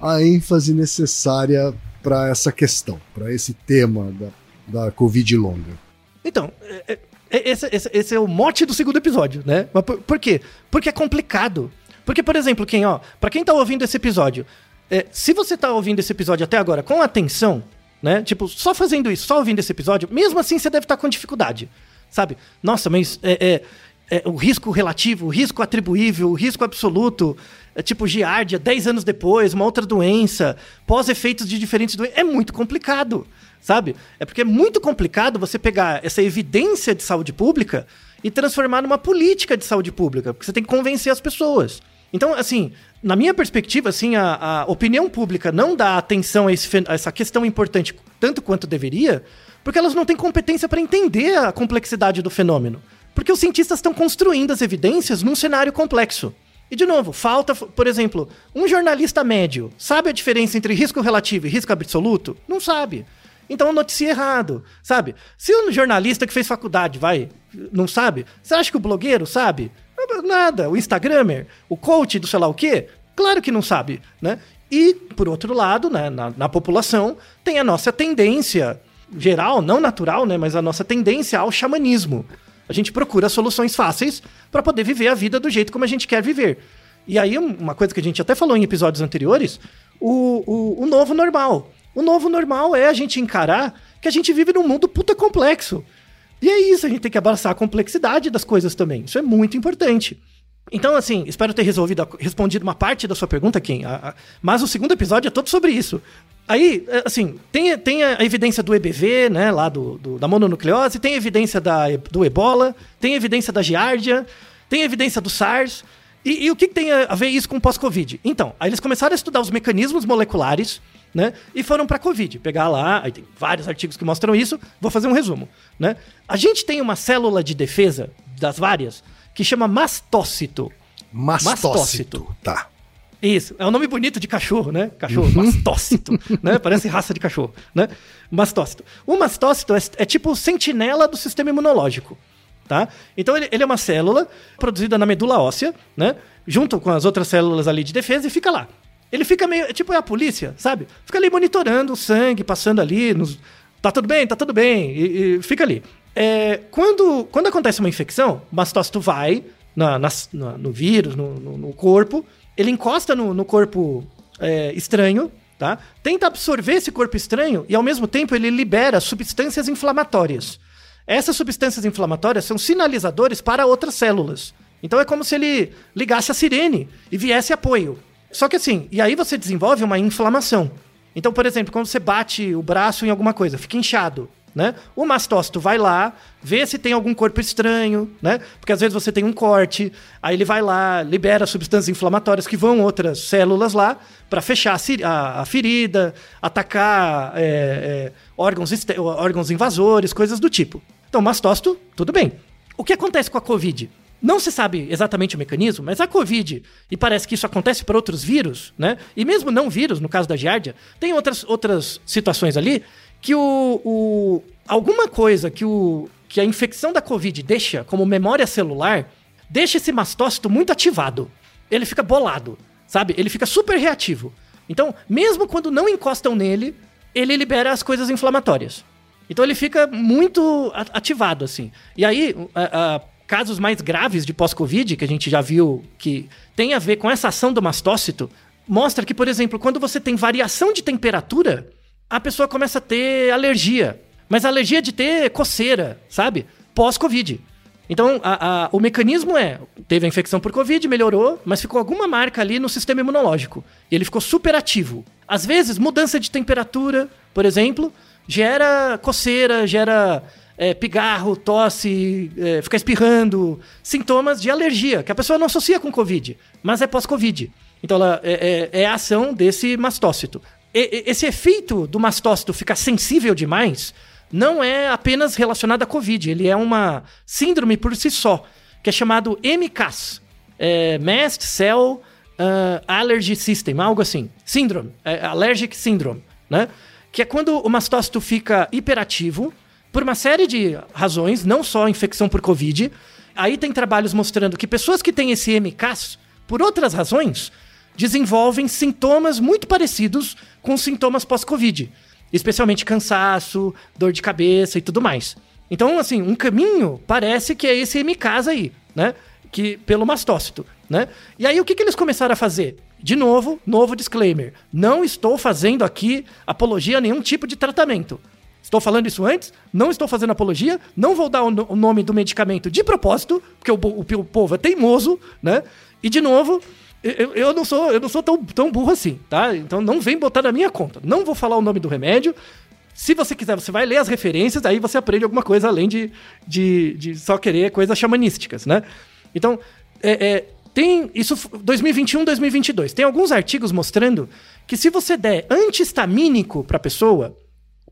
a ênfase necessária para essa questão, para esse tema da, da Covid longa? Então, é, é é, esse, esse, esse, é o mote do segundo episódio, né? Mas por, por, quê? Porque é complicado. Porque, por exemplo, quem, ó, para quem tá ouvindo esse episódio, é, se você tá ouvindo esse episódio até agora com atenção, né? Tipo, só fazendo isso, só ouvindo esse episódio, mesmo assim você deve estar tá com dificuldade, sabe? Nossa, mas é, é, é, o risco relativo, o risco atribuível, o risco absoluto, é tipo giardia, 10 anos depois, uma outra doença, pós-efeitos de diferentes doenças, é muito complicado sabe? É porque é muito complicado você pegar essa evidência de saúde pública e transformar numa política de saúde pública, porque você tem que convencer as pessoas. Então, assim, na minha perspectiva, assim, a, a opinião pública não dá atenção a, esse, a, essa questão importante tanto quanto deveria, porque elas não têm competência para entender a complexidade do fenômeno. Porque os cientistas estão construindo as evidências num cenário complexo. E, de novo, falta, por exemplo, um jornalista médio sabe a diferença entre risco relativo e risco absoluto? Não sabe. Então noticia errado, sabe? Se o jornalista que fez faculdade vai, não sabe, você acha que o blogueiro sabe? Nada. O Instagramer, o coach do sei lá o quê? Claro que não sabe, né? E, por outro lado, né, na, na população, tem a nossa tendência geral, não natural, né, mas a nossa tendência ao xamanismo. A gente procura soluções fáceis para poder viver a vida do jeito como a gente quer viver. E aí, uma coisa que a gente até falou em episódios anteriores, o, o, o novo normal. O novo normal é a gente encarar que a gente vive num mundo puta complexo. E é isso, a gente tem que abraçar a complexidade das coisas também. Isso é muito importante. Então, assim, espero ter resolvido, respondido uma parte da sua pergunta, Kim. mas o segundo episódio é todo sobre isso. Aí, é, assim, tem, tem a evidência do EBV, né, lá do, do da mononucleose, tem evidência da, do ebola, tem evidência da giardia, tem evidência do SARS. E, e o que, que tem a ver isso com pós-Covid? Então, aí eles começaram a estudar os mecanismos moleculares né? E foram para Covid. Pegar lá, aí tem vários artigos que mostram isso, vou fazer um resumo, né? A gente tem uma célula de defesa, das várias, que chama mastócito. Mastócito, mastócito. tá. Isso, é um nome bonito de cachorro, né? Cachorro, uhum. mastócito, né? Parece raça de cachorro, né? Mastócito. O mastócito é, é tipo sentinela do sistema imunológico, tá? Então ele, ele, é uma célula produzida na medula óssea, né? Junto com as outras células ali de defesa e fica lá. Ele fica meio. Tipo, é a polícia, sabe? Fica ali monitorando o sangue, passando ali. Nos, tá tudo bem, tá tudo bem. E, e fica ali. É, quando, quando acontece uma infecção, o mastócito vai na, na, no vírus, no, no, no, corpo, ele encosta no, no corpo é, estranho, tá? Tenta absorver esse corpo estranho e ao mesmo tempo ele libera substâncias inflamatórias. Essas substâncias inflamatórias são sinalizadores para outras células. Então é como se ele ligasse a sirene e viesse apoio. Só que assim, e aí você desenvolve uma inflamação. Então, por exemplo, quando você bate o braço em alguma coisa, fica inchado. Né? O mastócito vai lá, vê se tem algum corpo estranho, né? Porque às vezes você tem um corte, aí ele vai lá, libera substâncias inflamatórias que vão outras células lá para fechar a, ferida, atacar é, é, órgãos, órgãos invasores, coisas do tipo. Então, mastócito, tudo bem. O que acontece com a Covid? Não se sabe exatamente o mecanismo, mas a Covid, e parece que isso acontece para outros vírus, né? E mesmo não vírus, no caso da Giardia, tem outras, outras situações ali que o, o alguma coisa que, o, que a infecção da Covid deixa como memória celular deixa esse mastócito muito ativado. Ele fica bolado, sabe? Ele fica super reativo. Então, mesmo quando não encostam nele, ele libera as coisas inflamatórias. Então ele fica muito ativado, assim. E aí, casos mais graves de pós-Covid, que a gente já viu que tem a ver com essa ação do mastócito, mostra que, por exemplo, quando você tem variação de temperatura, a pessoa começa a ter alergia. Mas alergia de ter coceira, sabe? Pós-Covid. Então, a, a, o mecanismo é: teve a infecção por Covid, melhorou, mas ficou alguma marca ali no sistema imunológico. E ele ficou super ativo. Às vezes, mudança de temperatura, por exemplo, gera coceira, gera é, pigarro, tosse, é, ficar espirrando, sintomas de alergia, que a pessoa não associa com Covid, mas é pós-Covid. Então ela é, é, é, a ação desse mastócito. Esse efeito do mastócito ficar sensível demais não é apenas relacionado à Covid, ele é uma síndrome por si só, que é chamado MCAS, é, Mast Cell uh, Allergy System, algo assim. Síndrome, é, Allergic Syndrome, né? Que é quando o mastócito fica hiperativo, por uma série de razões, não só infecção por Covid. Aí tem trabalhos mostrando que pessoas que têm esse MCAS, por outras razões, desenvolvem sintomas muito parecidos com sintomas pós-Covid, especialmente cansaço, dor de cabeça e tudo mais. Então, assim, um caminho parece que é esse MCAS aí, né? Que, pelo mastócito, né? E aí o que, que eles começaram a fazer? De novo, novo disclaimer. Não estou fazendo aqui apologia a nenhum tipo de tratamento. Estou falando isso antes, não estou fazendo apologia, não vou dar o, o nome do medicamento de propósito, porque o, o, o, povo é teimoso, né? E de novo, eu, eu não sou, eu não sou tão, tão burro assim, tá? Então não vem botar na minha conta. Não vou falar o nome do remédio. Se você quiser, você vai ler as referências, aí você aprende alguma coisa além de, de, de só querer coisas xamanísticas, né? Então, é, é, tem isso 2021, 2022. Tem alguns artigos mostrando que se você der antihistamínico para pessoa,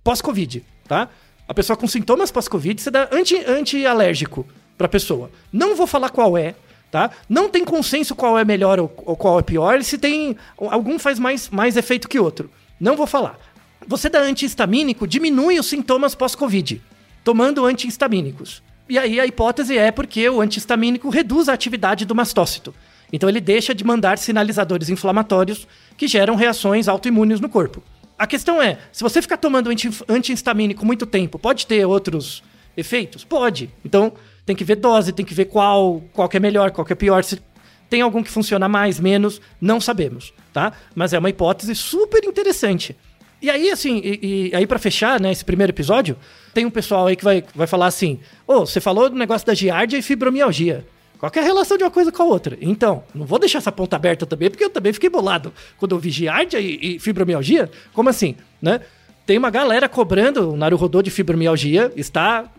pós-Covid, tá? A pessoa com sintomas pós-Covid, você dá anti, anti-alérgico pra pessoa. Não vou falar qual é, tá? Não tem consenso qual é melhor ou, qual é pior, se tem. Algum faz mais, mais efeito que outro. Não vou falar. Você dá antihistamínico, diminui os sintomas pós-Covid, tomando antihistamínicos. E aí a hipótese é porque o antihistamínico reduz a atividade do mastócito. Então ele deixa de mandar sinalizadores inflamatórios que geram reações autoimunes no corpo. A questão é, se você ficar tomando antihistamínico muito tempo, pode ter outros efeitos? Pode. Então, tem que ver dose, tem que ver qual, qual que é melhor, qual que é pior. Se tem algum que funciona mais, menos, não sabemos, tá? Mas é uma hipótese super interessante. E aí, assim, e, e aí para fechar, né, esse primeiro episódio, tem um pessoal aí que vai, vai falar assim, ô, oh, você falou do negócio da giardia e fibromialgia. Qual é a relação de uma coisa com a outra? Então, não vou deixar essa ponta aberta também, porque eu também fiquei bolado quando eu vi giardia e, e fibromialgia. Como assim, né? Tem uma galera cobrando o Naruhodô de fibromialgia, está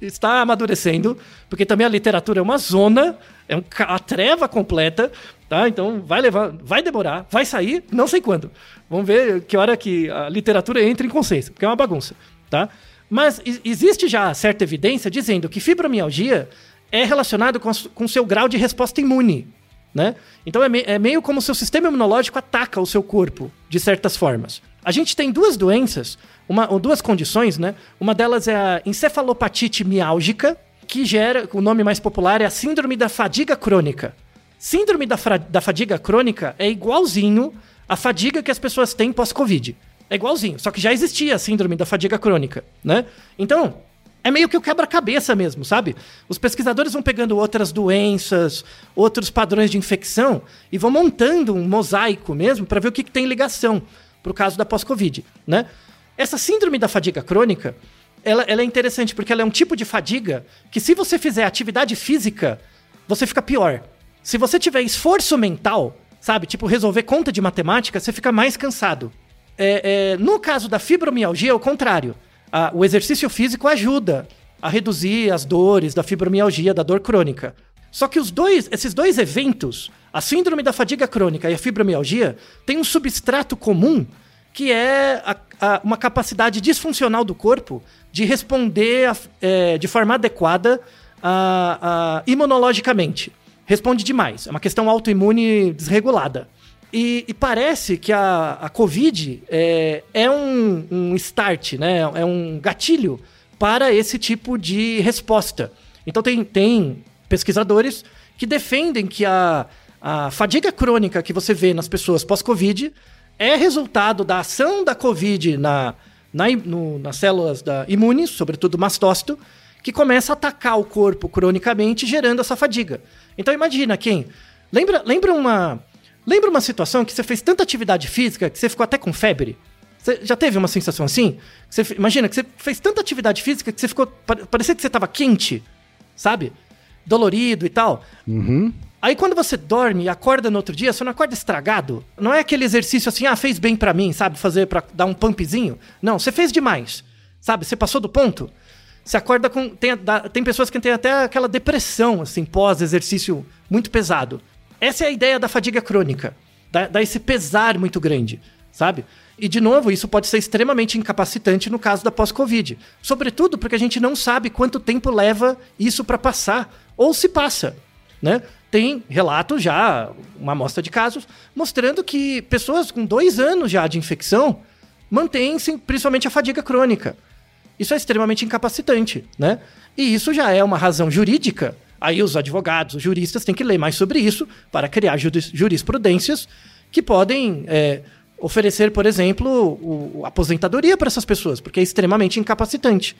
está amadurecendo, porque também a literatura é uma zona, é um, a treva completa, tá? Então vai levar, vai demorar, vai sair, não sei quando. Vamos ver que hora que a literatura entra em consciência, porque é uma bagunça, tá? Mas existe já certa evidência dizendo que fibromialgia é relacionado com o seu grau de resposta imune. Né? Então é, me, é meio como o seu sistema imunológico ataca o seu corpo, de certas formas. A gente tem duas doenças, uma, ou duas condições, né? Uma delas é a encefalopatite miálgica, que gera, o nome mais popular é a síndrome da fadiga crônica. Síndrome da, da fadiga crônica é igualzinho à fadiga que as pessoas têm pós-Covid. É igualzinho, só que já existia a síndrome da fadiga crônica, né? Então, é meio que o quebra-cabeça mesmo, sabe? Os pesquisadores vão pegando outras doenças, outros padrões de infecção e vão montando um mosaico mesmo para ver o que, que tem ligação para o caso da pós-Covid, né? Essa síndrome da fadiga crônica, ela, ela é interessante porque ela é um tipo de fadiga que se você fizer atividade física, você fica pior. Se você tiver esforço mental, sabe, tipo resolver conta de matemática, você fica mais cansado. É, é, no caso da fibromialgia, é o contrário a, o exercício físico ajuda a reduzir as dores da fibromialgia, da dor crônica. Só que os dois, esses dois eventos, a síndrome da fadiga crônica e a fibromialgia, têm um substrato comum que é a, a, uma capacidade disfuncional do corpo de responder a, é, de forma adequada imunologicamente. Responde demais. É uma questão autoimune desregulada. E, e, parece que a, a Covid é, é um, um start, né? é um gatilho para esse tipo de resposta. Então, tem, tem pesquisadores que defendem que a, a fadiga crônica que você vê nas pessoas pós-Covid é resultado da ação da Covid na, na, no, nas células da imunes, sobretudo mastócito, que começa a atacar o corpo cronicamente, gerando essa fadiga. Então imagina quem. Lembra, lembra uma, Lembra uma situação que você fez tanta atividade física que você ficou até com febre? Você já teve uma sensação assim? Você, imagina que você fez tanta atividade física que você ficou. Parecia que você estava quente, sabe? Dolorido e tal. Uhum. Aí quando você dorme e acorda no outro dia, você não acorda estragado? Não é aquele exercício assim, ah, fez bem para mim, sabe? Fazer para dar um pumpzinho. Não, você fez demais, sabe? Você passou do ponto. Você acorda com. Tem, tem pessoas que têm até aquela depressão, assim, pós-exercício muito pesado. Essa é a ideia da fadiga crônica. Dá, dá esse pesar muito grande, sabe? E, de novo, isso pode ser extremamente incapacitante no caso da pós-Covid. Sobretudo porque a gente não sabe quanto tempo leva isso para passar, ou se passa, né? Tem relatos já, uma amostra de casos, mostrando que pessoas com dois anos já de infecção mantêm principalmente a fadiga crônica. Isso é extremamente incapacitante, né? E isso já é uma razão jurídica Aí os advogados, os juristas têm que ler mais sobre isso para criar jurisprudências que podem é, oferecer, por exemplo, o, aposentadoria para essas pessoas, porque é extremamente incapacitante.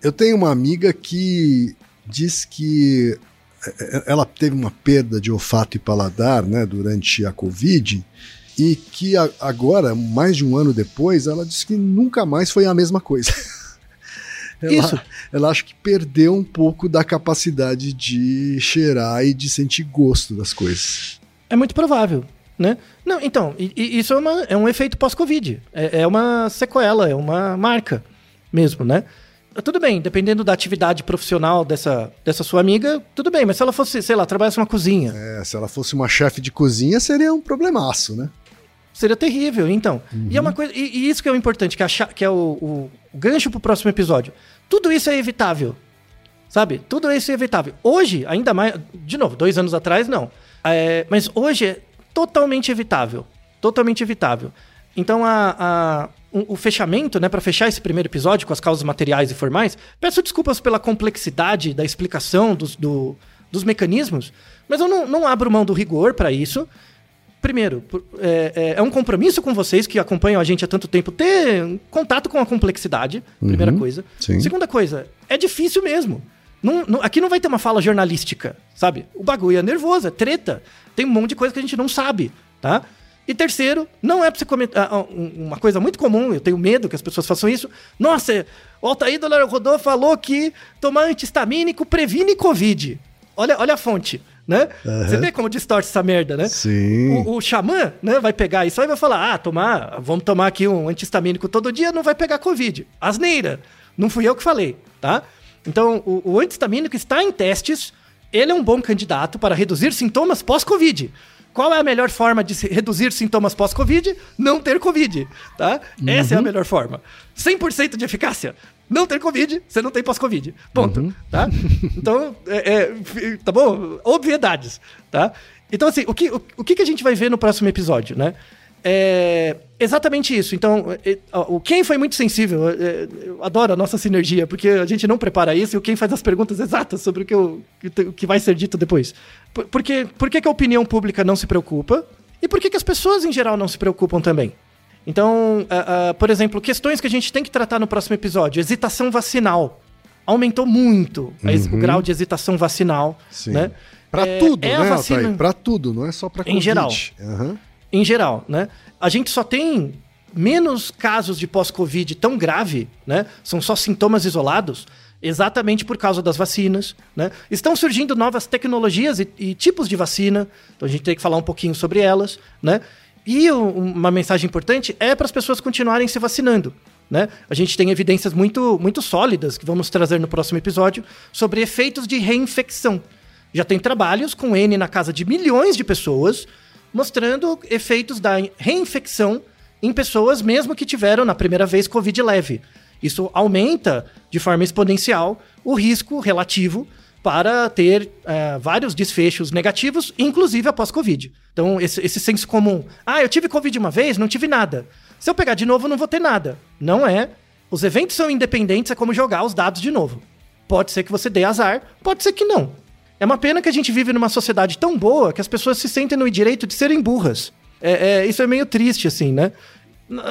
Eu tenho uma amiga que diz que ela teve uma perda de olfato e paladar né, durante a Covid e que agora, mais de um ano depois, ela disse que nunca mais foi a mesma coisa. ela, Isso. ela acho que perdeu um pouco da capacidade de cheirar e de sentir gosto das coisas. É muito provável. Né? Não, então, isso é, uma, é, um efeito pós-Covid. É, é, uma sequela, é uma marca mesmo, né? Tudo bem, dependendo da atividade profissional dessa, dessa sua amiga, tudo bem, mas se ela fosse, sei lá, trabalhasse numa cozinha. É, se ela fosse uma chefe de cozinha, seria um problemaço, né? Seria terrível, então. Uhum. E é uma coisa. E, e, isso que é o importante, que é, a, que é o, o, o gancho pro próximo episódio. Tudo isso é evitável. Sabe? Tudo isso é evitável. Hoje, ainda mais. De novo, dois anos atrás, não. É, mas hoje é totalmente evitável. Totalmente evitável. Então, a, a o, fechamento, né, para fechar esse primeiro episódio com as causas materiais e formais, peço desculpas pela complexidade da explicação dos, do, dos mecanismos, mas eu não, não abro mão do rigor para isso primeiro, é, é, é, um compromisso com vocês que acompanham a gente há tanto tempo ter contato com a complexidade, primeira uhum, coisa. Sim. Segunda coisa, é difícil mesmo. Não, não, aqui não vai ter uma fala jornalística, sabe? O bagulho é nervoso, é treta. Tem um monte de coisa que a gente não sabe, tá? E terceiro, não é pra você comentar. Ah, uma coisa muito comum, eu tenho medo que as pessoas façam isso. Nossa, o Altair Dolor Rodô falou que tomar antihistamínico previne Covid. Olha, olha a fonte né? Uhum. Você vê como distorce essa merda, né? Sim. O, o xamã, né, vai pegar isso aí e vai falar: ah, tomar, vamos tomar aqui um antihistamínico todo dia, não vai pegar Covid. Asneira. Não fui eu que falei, tá? Então, o, o antihistamínico está em testes, ele é um bom candidato para reduzir sintomas pós-Covid. Qual é a melhor forma de reduzir sintomas pós-Covid? Não ter Covid, tá? Uhum. Essa é a uhum. melhor forma. 100% de eficácia? Não ter Covid, você não tem pós-Covid. Ponto, uhum. tá? Então, é, é, tá bom? Obviedades, tá? Então, assim, o que, o, o que a gente vai ver no próximo episódio, né? É exatamente isso. Então, é, o Ken foi muito sensível. É, eu adoro a nossa sinergia, porque a gente não prepara isso e o Ken faz as perguntas exatas sobre o que, eu, o que vai ser dito depois. Por, porque, por que, que a opinião pública não se preocupa? E por que, que as pessoas em geral não se preocupam também? Então, uh, uh, por exemplo, questões que a gente tem que tratar no próximo episódio: hesitação vacinal. aumentou muito uhum. o grau de hesitação vacinal, Sim. né? Pra É- tudo, é né, vacina-? Pra tudo, não é só pra Em geral. Aham. em geral, né? A gente só tem menos casos de pós-Covid tão grave, né? São só sintomas isolados, exatamente por causa das vacinas, né? Estão surgindo novas tecnologias e, e tipos de vacina, então a gente tem que falar um pouquinho sobre elas, né? E o- uma mensagem importante é para as pessoas continuarem se vacinando. Né? A gente tem evidências muito, muito sólidas que vamos trazer no próximo episódio sobre efeitos de reinfecção. Já tem trabalhos com N na casa de milhões de pessoas mostrando efeitos da reinfecção em pessoas mesmo que tiveram na primeira vez Covid leve. Isso aumenta de forma exponencial o risco relativo para ter eh, vários desfechos negativos, inclusive após Covid. Então, esse, esse senso comum. Ah, eu tive Covid uma vez, não tive nada. Se eu pegar de novo, não vou ter nada. Não é. Os eventos são independentes, é como jogar os dados de novo. Pode ser que você dê azar, pode ser que não. É uma pena que a gente vive numa sociedade tão boa que as pessoas se sentem no direito de serem burras. É, é- isso é meio triste, assim, né?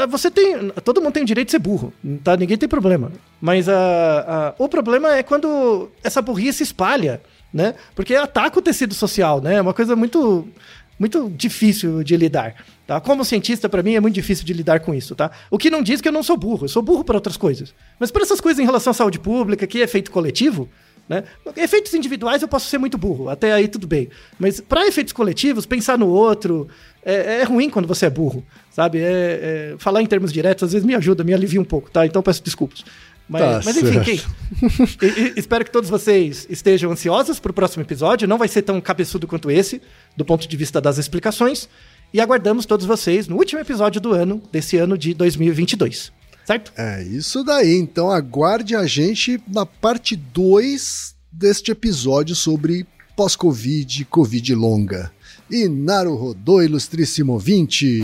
Você tem. Todo mundo tem o direito de ser burro, tá? Ninguém tem problema. Mas a, a- o problema é quando essa burrice se espalha, né? Porque ataca o tecido social, né? É uma coisa muito, muito difícil de lidar. Tá? Como cientista, pra mim, é muito difícil de lidar com isso, tá? O que não diz que eu não sou burro, eu sou burro para outras coisas. Mas para essas coisas em relação à saúde pública, que é efeito coletivo, né? Efeitos individuais eu posso ser muito burro, até aí tudo bem. Mas para efeitos coletivos, pensar no outro é, é ruim quando você é burro, sabe? É- é- falar em termos diretos às vezes me ajuda, me alivia um pouco, tá? Então peço desculpas. Mas, Tá mas enfim, quem, e- e- espero que todos vocês estejam ansiosos para o próximo episódio. Não vai ser tão cabeçudo quanto esse, do ponto de vista das explicações. E aguardamos todos vocês no último episódio do ano, desse ano de 2022. Certo? É isso daí. Então aguarde a gente na parte 2 deste episódio sobre pós-Covid, Covid longa. E Naruhodô, ilustríssimo 20.